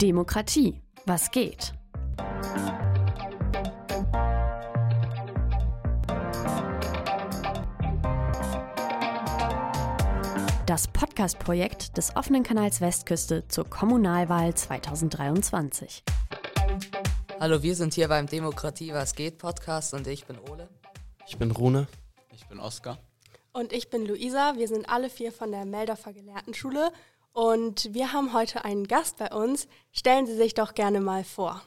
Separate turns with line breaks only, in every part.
Demokratie. Was geht? Das Podcast-Projekt des offenen Kanals Westküste zur Kommunalwahl 2023.
Hallo, wir sind hier beim Demokratie Was geht Podcast und ich bin Ole.
Ich bin Rune.
Ich bin Oskar.
Und ich bin Luisa. Wir sind alle vier von der Meldorfer Gelehrtenschule und wir haben heute einen Gast bei uns. Stellen Sie sich doch gerne mal vor.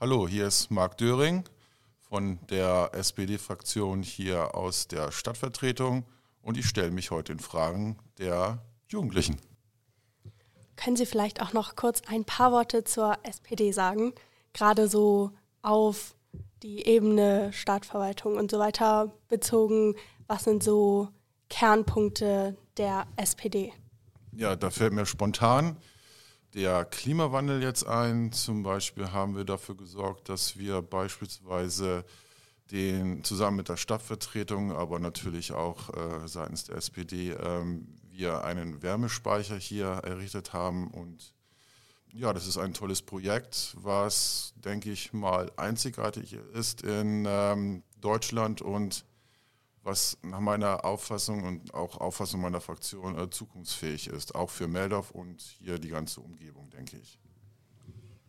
Hallo, hier ist Marc Döring von der SPD-Fraktion hier aus der Stadtvertretung und ich stelle mich heute in Fragen der Jugendlichen.
Können Sie vielleicht auch noch kurz ein paar Worte zur SPD sagen? Gerade so auf die Ebene Stadtverwaltung und so weiter bezogen. Was sind so Kernpunkte der SPD?
Ja, da fällt mir spontan der Klimawandel jetzt ein. Zum Beispiel haben wir dafür gesorgt, dass wir beispielsweise den zusammen mit der Stadtvertretung, aber natürlich auch äh, seitens der SPD, ähm, wir einen Wärmespeicher hier errichtet haben. Und ja, das ist ein tolles Projekt, was, denke ich mal, einzigartig ist in ähm, Deutschland und was nach meiner Auffassung und auch Auffassung meiner Fraktion äh, zukunftsfähig ist, auch für Meldorf und hier die ganze Umgebung, denke ich.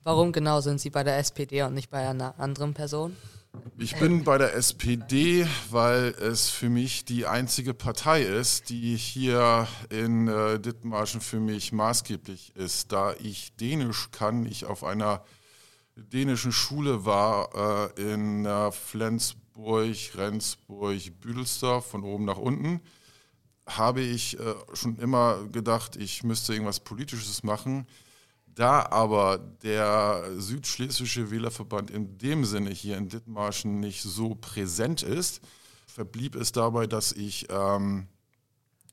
Warum genau sind Sie bei der SPD und nicht bei einer anderen Person?
Ich bin bei der SPD, weil es für mich die einzige Partei ist, die hier in äh, Dithmarschen für mich maßgeblich ist. Da ich Dänisch kann, ich auf einer dänischen Schule war äh, in äh, Flensburg, Duisburg, Rendsburg, Büdelsdorf von oben nach unten, habe ich äh, schon immer gedacht, ich müsste irgendwas Politisches machen. Da aber der Südschlesische Wählerverband in dem Sinne hier in Dithmarschen nicht so präsent ist, verblieb es dabei, dass ich ähm,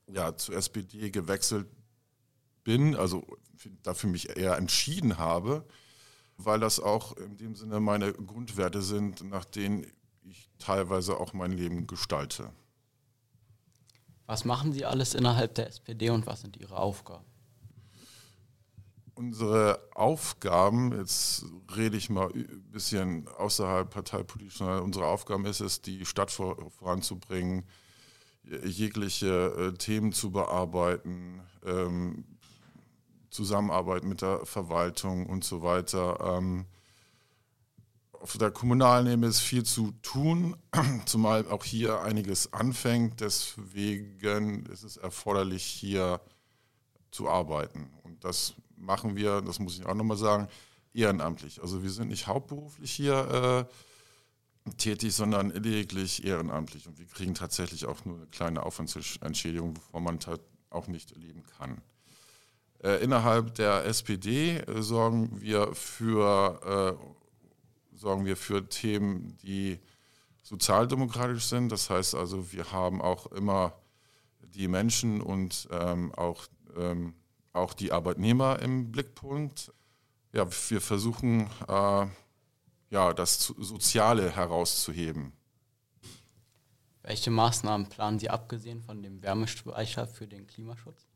ja, zur SPD gewechselt bin, also dafür mich eher entschieden habe, weil das auch in dem Sinne meine Grundwerte sind, nach denen ich teilweise auch mein Leben gestalte.
Was machen Sie alles innerhalb der SPD und was sind Ihre Aufgaben?
Unsere Aufgaben, jetzt rede ich mal ein bisschen außerhalb parteipolitisch, unsere Aufgaben ist es, die Stadt voranzubringen, jegliche äh, Themen zu bearbeiten, ähm, Zusammenarbeit mit der Verwaltung und so weiter. Auf der kommunalen Ebene ist viel zu tun, zumal auch hier einiges anfängt. Deswegen ist es erforderlich, hier zu arbeiten. Und das machen wir, das muss ich auch nochmal sagen, ehrenamtlich. Also wir sind nicht hauptberuflich hier äh, tätig, sondern lediglich ehrenamtlich. Und wir kriegen tatsächlich auch nur eine kleine Aufwandsentschädigung, wovon man auch nicht leben kann. Äh, innerhalb der SPD äh, sorgen wir für äh, sorgen wir für Themen, die sozialdemokratisch sind. Das heißt also, wir haben auch immer die Menschen und ähm, auch, ähm, auch die Arbeitnehmer im Blickpunkt. Ja, wir versuchen, äh, ja, das Soziale herauszuheben.
Welche Maßnahmen planen Sie abgesehen von dem Wärmespeicher für den Klimaschutz?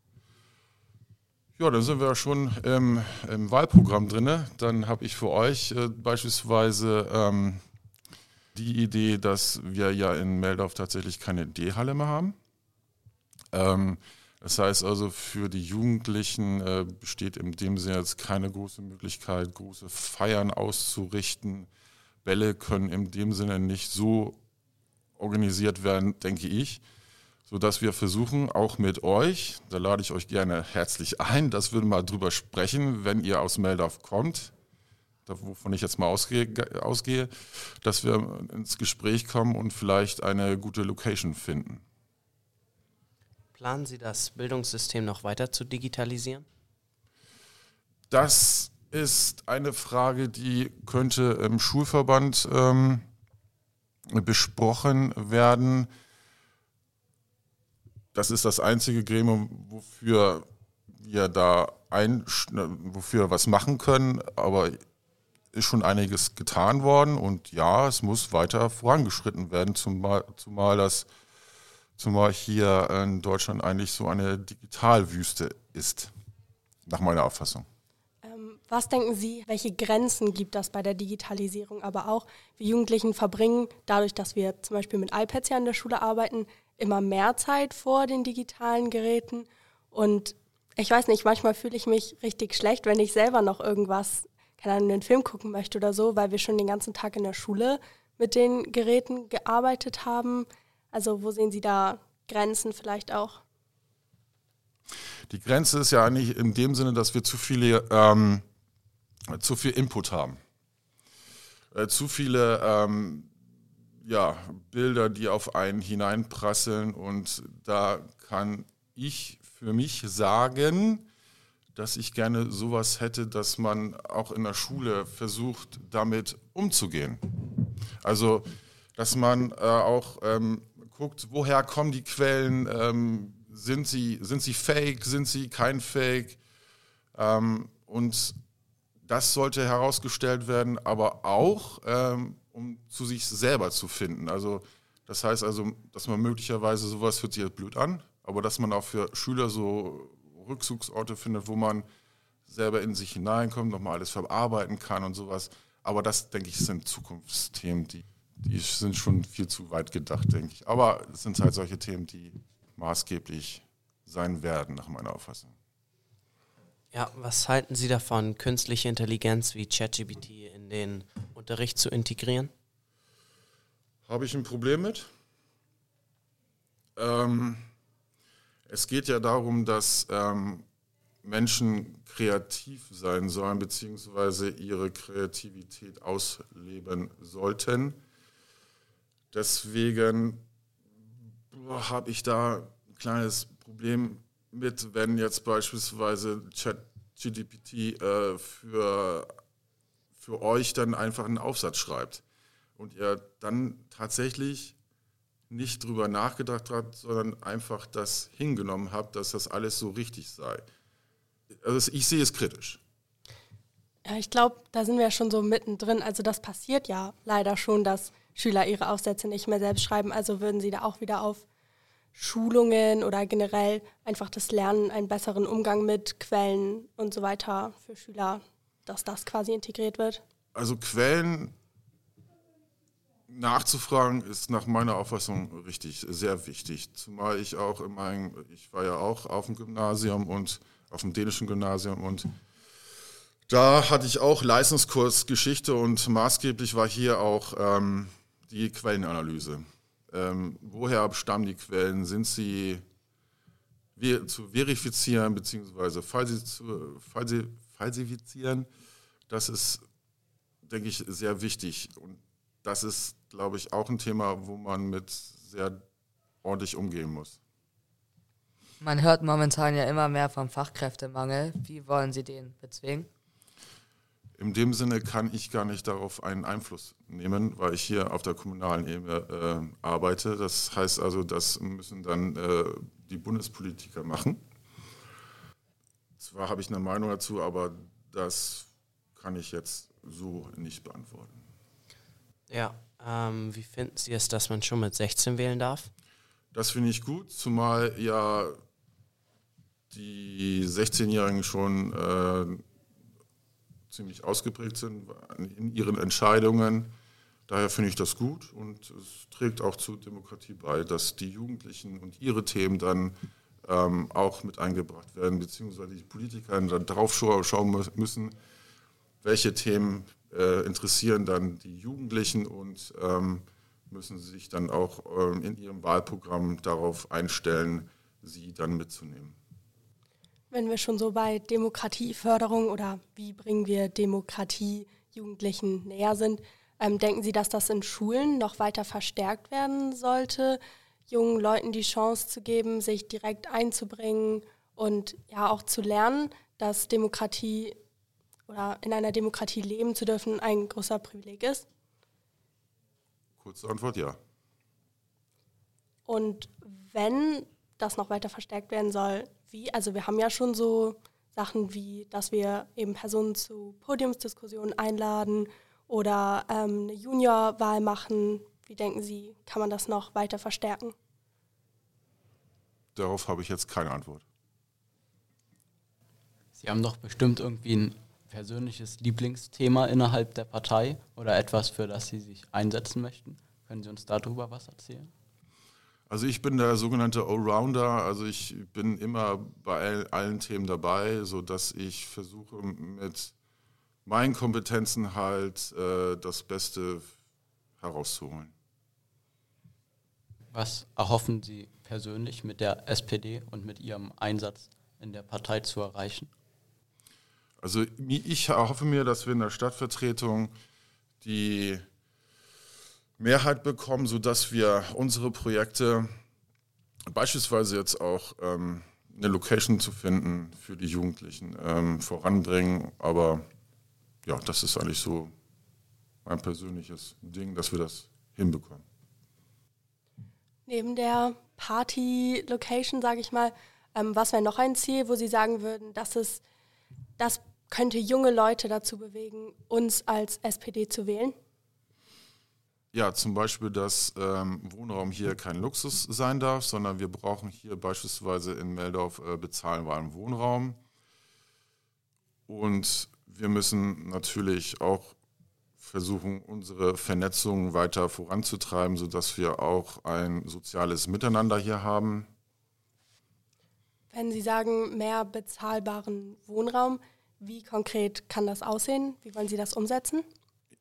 Ja, dann sind wir schon im, im Wahlprogramm drin. Dann habe ich für euch äh, beispielsweise ähm, die Idee, dass wir ja in Meldorf tatsächlich keine D-Halle mehr haben. Ähm, das heißt also, für die Jugendlichen äh, besteht in dem Sinne jetzt keine große Möglichkeit, große Feiern auszurichten. Bälle können in dem Sinne nicht so organisiert werden, denke ich sodass wir versuchen, auch mit euch, da lade ich euch gerne herzlich ein, dass wir mal drüber sprechen, wenn ihr aus Meldorf kommt, wovon ich jetzt mal ausgehe, ausgehe, dass wir ins Gespräch kommen und vielleicht eine gute Location finden.
Planen Sie das Bildungssystem noch weiter zu digitalisieren?
Das ist eine Frage, die könnte im Schulverband ähm, besprochen werden das ist das einzige Gremium, wofür wir da ein, wofür was machen können, aber ist schon einiges getan worden und ja, es muss weiter vorangeschritten werden, zumal, zumal das zumal hier in Deutschland eigentlich so eine Digitalwüste ist, nach meiner Auffassung.
Ähm, Was denken Sie, welche Grenzen gibt das bei der Digitalisierung, aber auch wir Jugendlichen verbringen, dadurch, dass wir zum Beispiel mit iPads ja in der Schule arbeiten, immer mehr Zeit vor den digitalen Geräten. Und ich weiß nicht, manchmal fühle ich mich richtig schlecht, wenn ich selber noch irgendwas, keine Ahnung, einen Film gucken möchte oder so, weil wir schon den ganzen Tag in der Schule mit den Geräten gearbeitet haben. Also wo sehen Sie da Grenzen vielleicht auch?
Die Grenze ist ja eigentlich in dem Sinne, dass wir zu viele, ähm, zu viel Input haben. Äh, zu viele ähm, ja, Bilder, die auf einen hineinprasseln und da kann ich für mich sagen, dass ich gerne sowas hätte, dass man auch in der Schule versucht, damit umzugehen. Also, dass man äh, auch ähm, guckt, woher kommen die Quellen, ähm, sind, sie, sind sie fake, sind sie kein Fake. Ähm, und das sollte herausgestellt werden, aber auch, ähm, um zu sich selber zu finden. Also das heißt also, dass man möglicherweise sowas hört sich jetzt blöd an, aber dass man auch für Schüler so Rückzugsorte findet, wo man selber in sich hineinkommt, nochmal alles verarbeiten kann und sowas. Aber das, denke ich, sind Zukunftsthemen, die, die sind schon viel zu weit gedacht, denke ich. Aber es sind halt solche Themen, die maßgeblich sein werden, nach meiner Auffassung.
Ja, was halten Sie davon, künstliche Intelligenz wie ChatGPT in den Unterricht zu integrieren?
Habe ich ein Problem mit? Ähm, es geht ja darum, dass ähm, Menschen kreativ sein sollen, beziehungsweise ihre Kreativität ausleben sollten. Deswegen habe ich da ein kleines Problem mit, wenn jetzt beispielsweise ChatGPT äh, für, für euch dann einfach einen Aufsatz schreibt und ihr dann tatsächlich nicht drüber nachgedacht habt, sondern einfach das hingenommen habt, dass das alles so richtig sei. Also ich sehe es kritisch.
Ja, ich glaube, da sind wir ja schon so mittendrin. Also das passiert ja leider schon, dass Schüler ihre Aufsätze nicht mehr selbst schreiben. Also würden Sie da auch wieder auf Schulungen oder generell einfach das Lernen, einen besseren Umgang mit Quellen und so weiter für Schüler, dass das quasi integriert wird?
Also Quellen nachzufragen ist nach meiner Auffassung richtig, sehr wichtig. Zumal ich auch in meinem, ich war ja auch auf dem Gymnasium und auf dem dänischen Gymnasium und da hatte ich auch Leistungskurs Geschichte und maßgeblich war hier auch ähm, die Quellenanalyse. Ähm, woher stammen die Quellen? Sind sie zu verifizieren bzw. falsifizieren? Das ist, denke ich, sehr wichtig. Und das ist, glaube ich, auch ein Thema, wo man mit sehr ordentlich umgehen muss.
Man hört momentan ja immer mehr vom Fachkräftemangel. Wie wollen Sie den bezwingen?
In dem Sinne kann ich gar nicht darauf einen Einfluss nehmen, weil ich hier auf der kommunalen Ebene äh, arbeite. Das heißt also, das müssen dann äh, die Bundespolitiker machen. Zwar habe ich eine Meinung dazu, aber das kann ich jetzt so nicht beantworten.
Ja, ähm, wie finden Sie es, dass man schon mit 16 wählen darf?
Das finde ich gut, zumal ja die 16-Jährigen schon äh, ziemlich ausgeprägt sind in ihren Entscheidungen. Daher finde ich das gut und es trägt auch zur Demokratie bei, dass die Jugendlichen und ihre Themen dann ähm, auch mit eingebracht werden, beziehungsweise die Politiker dann darauf schauen müssen, welche Themen äh, interessieren dann die Jugendlichen und ähm, müssen sich dann auch ähm, in ihrem Wahlprogramm darauf einstellen, sie dann mitzunehmen.
Wenn wir schon so bei Demokratieförderung oder wie bringen wir Demokratie Jugendlichen näher sind, ähm, denken Sie, dass das in Schulen noch weiter verstärkt werden sollte, jungen Leuten die Chance zu geben, sich direkt einzubringen und ja auch zu lernen, dass Demokratie oder in einer Demokratie leben zu dürfen ein großer Privileg ist?
Kurze Antwort ja.
Und wenn das noch weiter verstärkt werden soll, wie? Also wir haben ja schon so Sachen wie, dass wir eben Personen zu Podiumsdiskussionen einladen oder ähm, eine Juniorwahl machen. Wie denken Sie, kann man das noch weiter verstärken?
Darauf habe ich jetzt keine Antwort.
Sie haben doch bestimmt irgendwie einen persönliches Lieblingsthema innerhalb der Partei oder etwas, für das Sie sich einsetzen möchten? Können Sie uns darüber was erzählen?
Also ich bin der sogenannte Allrounder, also ich bin immer bei allen Themen dabei, sodass ich versuche mit meinen Kompetenzen halt äh, das Beste herauszuholen.
Was erhoffen Sie persönlich mit der SPD und mit Ihrem Einsatz in der Partei zu erreichen?
Also ich erhoffe mir, dass wir in der Stadtvertretung die Mehrheit bekommen, sodass wir unsere Projekte, beispielsweise jetzt auch ähm, eine Location zu finden für die Jugendlichen, ähm, voranbringen. Aber ja, das ist eigentlich so mein persönliches Ding, dass wir das hinbekommen.
Neben der Party-Location, sage ich mal, ähm, was wäre noch ein Ziel, wo Sie sagen würden, dass es, das könnte junge Leute dazu bewegen, uns als SPD zu wählen?
Ja, zum Beispiel, dass ähm, Wohnraum hier kein Luxus sein darf, sondern wir brauchen hier beispielsweise in Meldorf äh, bezahlbaren Wohnraum. Und wir müssen natürlich auch versuchen, unsere Vernetzung weiter voranzutreiben, sodass wir auch ein soziales Miteinander hier haben.
Wenn Sie sagen, mehr bezahlbaren Wohnraum, wie konkret kann das aussehen? Wie wollen Sie das umsetzen?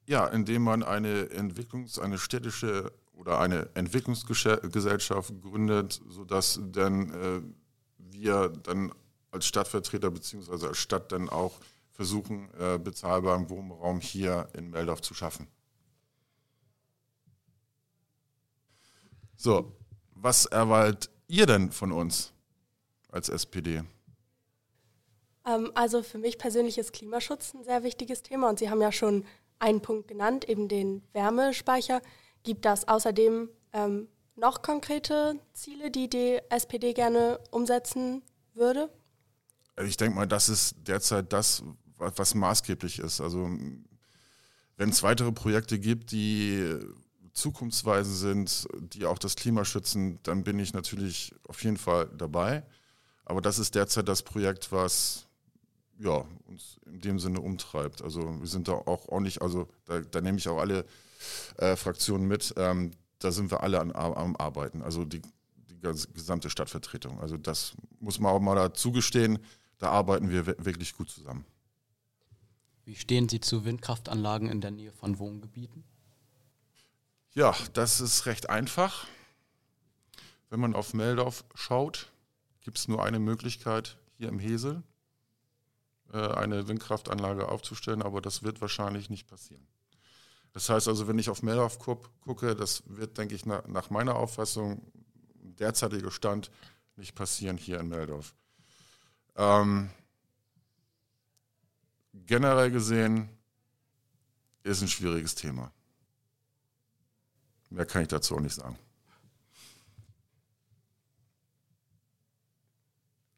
Ja, indem man eine Entwicklungs-, eine städtische oder eine Entwicklungsgesellschaft gründet, sodass dann äh, wir dann als Stadtvertreter bzw. als Stadt dann auch versuchen, äh, bezahlbaren Wohnraum hier in Meldorf zu schaffen. So, was erwartet ihr denn von uns als SPD?
Ähm, also für mich persönlich ist Klimaschutz ein sehr wichtiges Thema und Sie haben ja schon einen Punkt genannt, eben den Wärmespeicher. Gibt das außerdem ähm, noch konkrete Ziele, die die SPD gerne umsetzen würde?
Ich denke mal, das ist derzeit das, was maßgeblich ist. Also wenn es weitere Projekte gibt, die zukunftsweisend sind, die auch das Klima schützen, dann bin ich natürlich auf jeden Fall dabei. Aber das ist derzeit das Projekt, was ja, uns in dem Sinne umtreibt. Also wir sind da auch ordentlich, also da, da nehme ich auch alle äh, Fraktionen mit. Ähm, da sind wir alle an, am Arbeiten, also die, die gesamte Stadtvertretung. Also das muss man auch mal dazu gestehen, da arbeiten wir wirklich gut zusammen.
Wie stehen Sie zu Windkraftanlagen in der Nähe von Wohngebieten?
Ja, das ist recht einfach. Wenn man auf Meldorf schaut, gibt es nur eine Möglichkeit hier im Hesel, eine Windkraftanlage aufzustellen, aber das wird wahrscheinlich nicht passieren. Das heißt also, wenn ich auf Meldorf gucke, das wird, denke ich, nach meiner Auffassung, derzeitiger Stand, nicht passieren hier in Meldorf. Ähm, generell gesehen ist ein schwieriges Thema. Mehr kann ich dazu auch nicht sagen.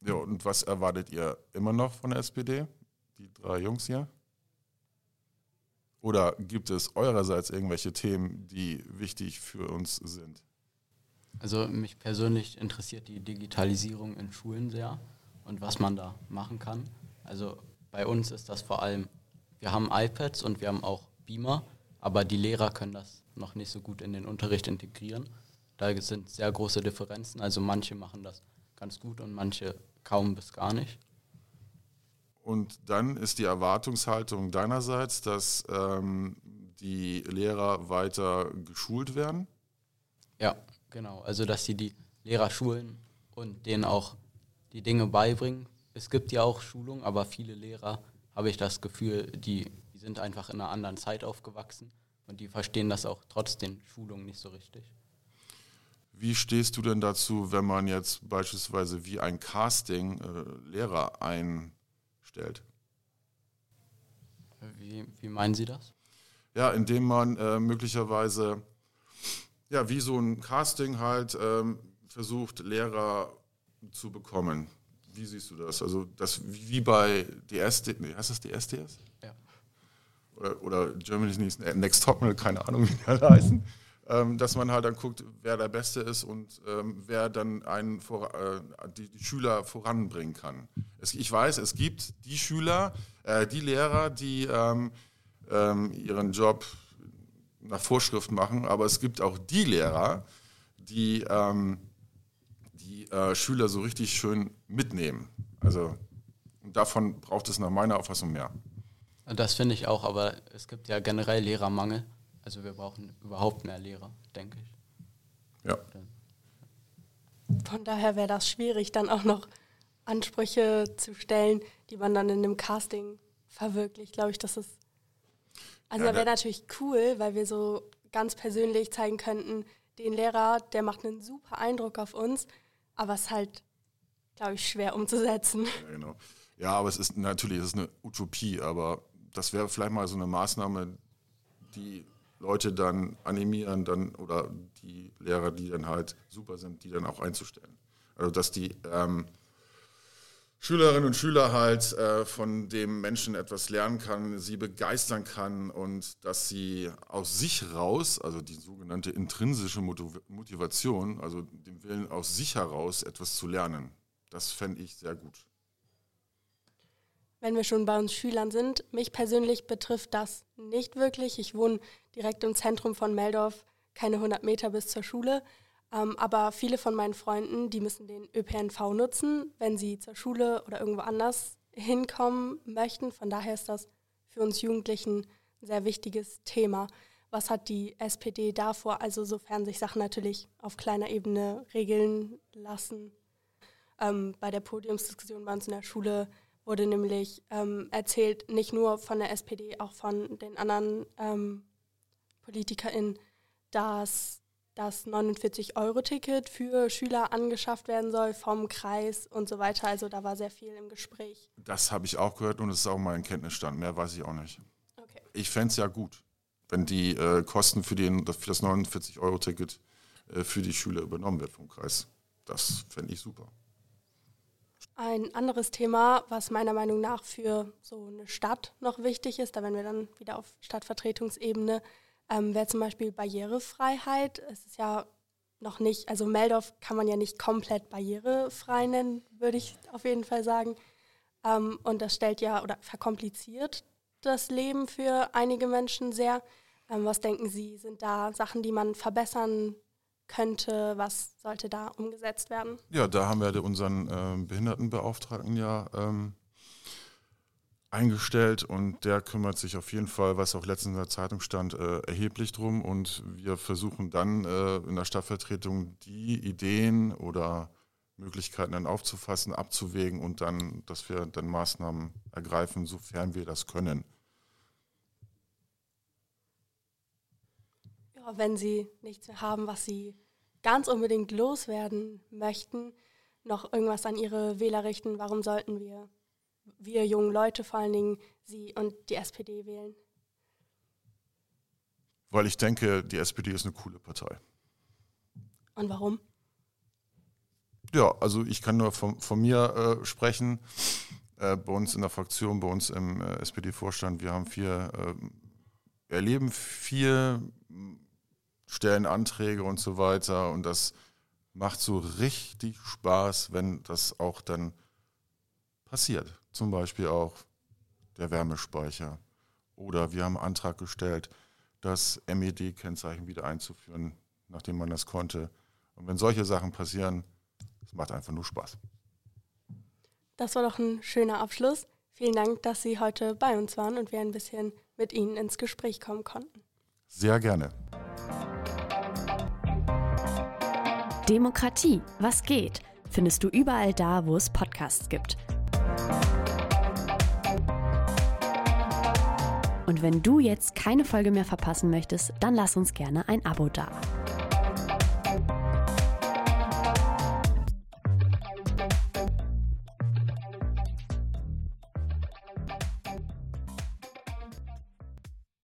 Ja, und was erwartet ihr immer noch von der SPD, die drei Jungs hier? Oder gibt es eurerseits irgendwelche Themen, die wichtig für uns sind?
Also mich persönlich interessiert die Digitalisierung in Schulen sehr und was man da machen kann. Also bei uns ist das vor allem, wir haben iPads und wir haben auch Beamer, aber die Lehrer können das noch nicht so gut in den Unterricht integrieren. Da sind sehr große Differenzen. Also manche machen das ganz gut und manche kaum bis gar nicht.
Und dann ist die Erwartungshaltung deinerseits, dass ähm, die Lehrer weiter geschult werden?
Ja, genau. Also dass sie die Lehrer schulen und denen auch die Dinge beibringen, es gibt ja auch Schulungen, aber viele Lehrer, habe ich das Gefühl, die, die sind einfach in einer anderen Zeit aufgewachsen und die verstehen das auch trotz den Schulungen nicht so richtig.
Wie stehst du denn dazu, wenn man jetzt beispielsweise wie ein Casting äh, Lehrer einstellt?
Wie, wie, meinen Sie das?
Ja, indem man äh, möglicherweise, ja, wie so ein Casting halt ähm, versucht, Lehrer zu bekommen. Wie siehst du das? Also das wie bei DSD, nee, heißt das DSDS?
Ja.
Oder, oder Germany's Next Topmodel, keine Ahnung, wie die alle heißen. Ähm, dass man halt dann guckt, wer der Beste ist und ähm, wer dann einen vor, äh, die, die, Schüler voranbringen kann. Es, ich weiß, es gibt die Schüler, äh, die Lehrer, die ähm, ähm ihren Job nach Vorschrift machen, aber es gibt auch die Lehrer, die ähm, die äh, Schüler so richtig schön mitnehmen. Also davon braucht es nach meiner Auffassung mehr.
Das finde ich auch, aber es gibt ja generell Lehrermangel. Also wir brauchen überhaupt mehr Lehrer, denke ich.
Ja.
Von daher wäre das schwierig, dann auch noch Ansprüche zu stellen, die man dann in einem Casting verwirklicht. Glaube ich, das ist. Also ja, wäre natürlich cool, weil wir so ganz persönlich zeigen könnten, den Lehrer, der macht einen super Eindruck auf uns, aber es ist halt, glaube ich, schwer umzusetzen.
Ja, genau. Ja, aber es ist natürlich es ist eine Utopie, aber das wäre vielleicht mal so eine Maßnahme, die Leute dann animieren, dann oder die Lehrer, die dann halt super sind, die dann auch einzustellen. Also dass die ähm, Schülerinnen und Schüler halt äh, von dem Menschen etwas lernen kann, sie begeistern kann und dass sie aus sich raus, also die sogenannte intrinsische Motivation, also den Willen aus sich heraus etwas zu lernen, das fände ich sehr gut
wenn wir schon bei uns Schülern sind. Mich persönlich betrifft das nicht wirklich. Ich wohne direkt im Zentrum von Meldorf, keine 100 Meter bis zur Schule. Ähm, aber viele von meinen Freunden, die müssen den ÖPNV nutzen, wenn sie zur Schule oder irgendwo anders hinkommen möchten. Von daher ist das für uns Jugendlichen ein sehr wichtiges Thema. Was hat die SPD davor? Also sofern sich Sachen natürlich auf kleiner Ebene regeln lassen. Ähm, bei der Podiumsdiskussion bei uns in der Schule wurde nämlich ähm, erzählt, nicht nur von der SPD, auch von den anderen ähm, PolitikerInnen, dass das 49-Euro-Ticket für Schüler angeschafft werden soll vom Kreis und so weiter. Also da war sehr viel im Gespräch.
Das habe ich auch gehört und es ist auch mein Kenntnisstand. Mehr weiß ich auch nicht. Okay. Ich fände es ja gut, wenn die äh, Kosten für, den, für das 49-Euro-Ticket äh, für die Schüler übernommen wird vom Kreis. Das fände ich super.
Ein anderes Thema, was meiner Meinung nach für so eine Stadt noch wichtig ist, da wenn wir dann wieder auf Stadtvertretungsebene, ähm, wäre zum Beispiel Barrierefreiheit. Es ist ja noch nicht, also Meldorf kann man ja nicht komplett barrierefrei nennen, würde ich auf jeden Fall sagen. Ähm, und das stellt ja oder verkompliziert das Leben für einige Menschen sehr. Ähm, was denken Sie, sind da Sachen, die man verbessern könnte? Was sollte da umgesetzt werden?
Ja, da haben wir unseren äh, Behindertenbeauftragten ja ähm, eingestellt und der kümmert sich auf jeden Fall, was auch letztens in der Zeitung stand, äh, erheblich drum und wir versuchen dann äh, in der Stadtvertretung die Ideen oder Möglichkeiten dann aufzufassen, abzuwägen und dann, dass wir dann Maßnahmen ergreifen, sofern wir das können.
Ja, wenn Sie nichts mehr haben, was Sie ganz unbedingt loswerden möchten, noch irgendwas an Ihre Wähler richten, warum sollten wir, wir jungen Leute vor allen Dingen, Sie und die SPD wählen?
Weil ich denke, die SPD ist eine coole Partei.
Und warum?
Ja, also ich kann nur von, von mir äh, sprechen. Äh, bei uns in der Fraktion, bei uns im äh, SPD-Vorstand, wir haben vier, äh, erleben vier stellen Anträge und so weiter. Und das macht so richtig Spaß, wenn das auch dann passiert. Zum Beispiel auch der Wärmespeicher. Oder wir haben einen Antrag gestellt, das MED-Kennzeichen wieder einzuführen, nachdem man das konnte. Und wenn solche Sachen passieren, es macht einfach nur Spaß.
Das war doch ein schöner Abschluss. Vielen Dank, dass Sie heute bei uns waren und wir ein bisschen mit Ihnen ins Gespräch kommen konnten.
Sehr gerne.
Demokratie, was geht, findest du überall da, wo es Podcasts gibt. Wenn du jetzt keine Folge mehr verpassen möchtest, dann lass uns gerne ein Abo da.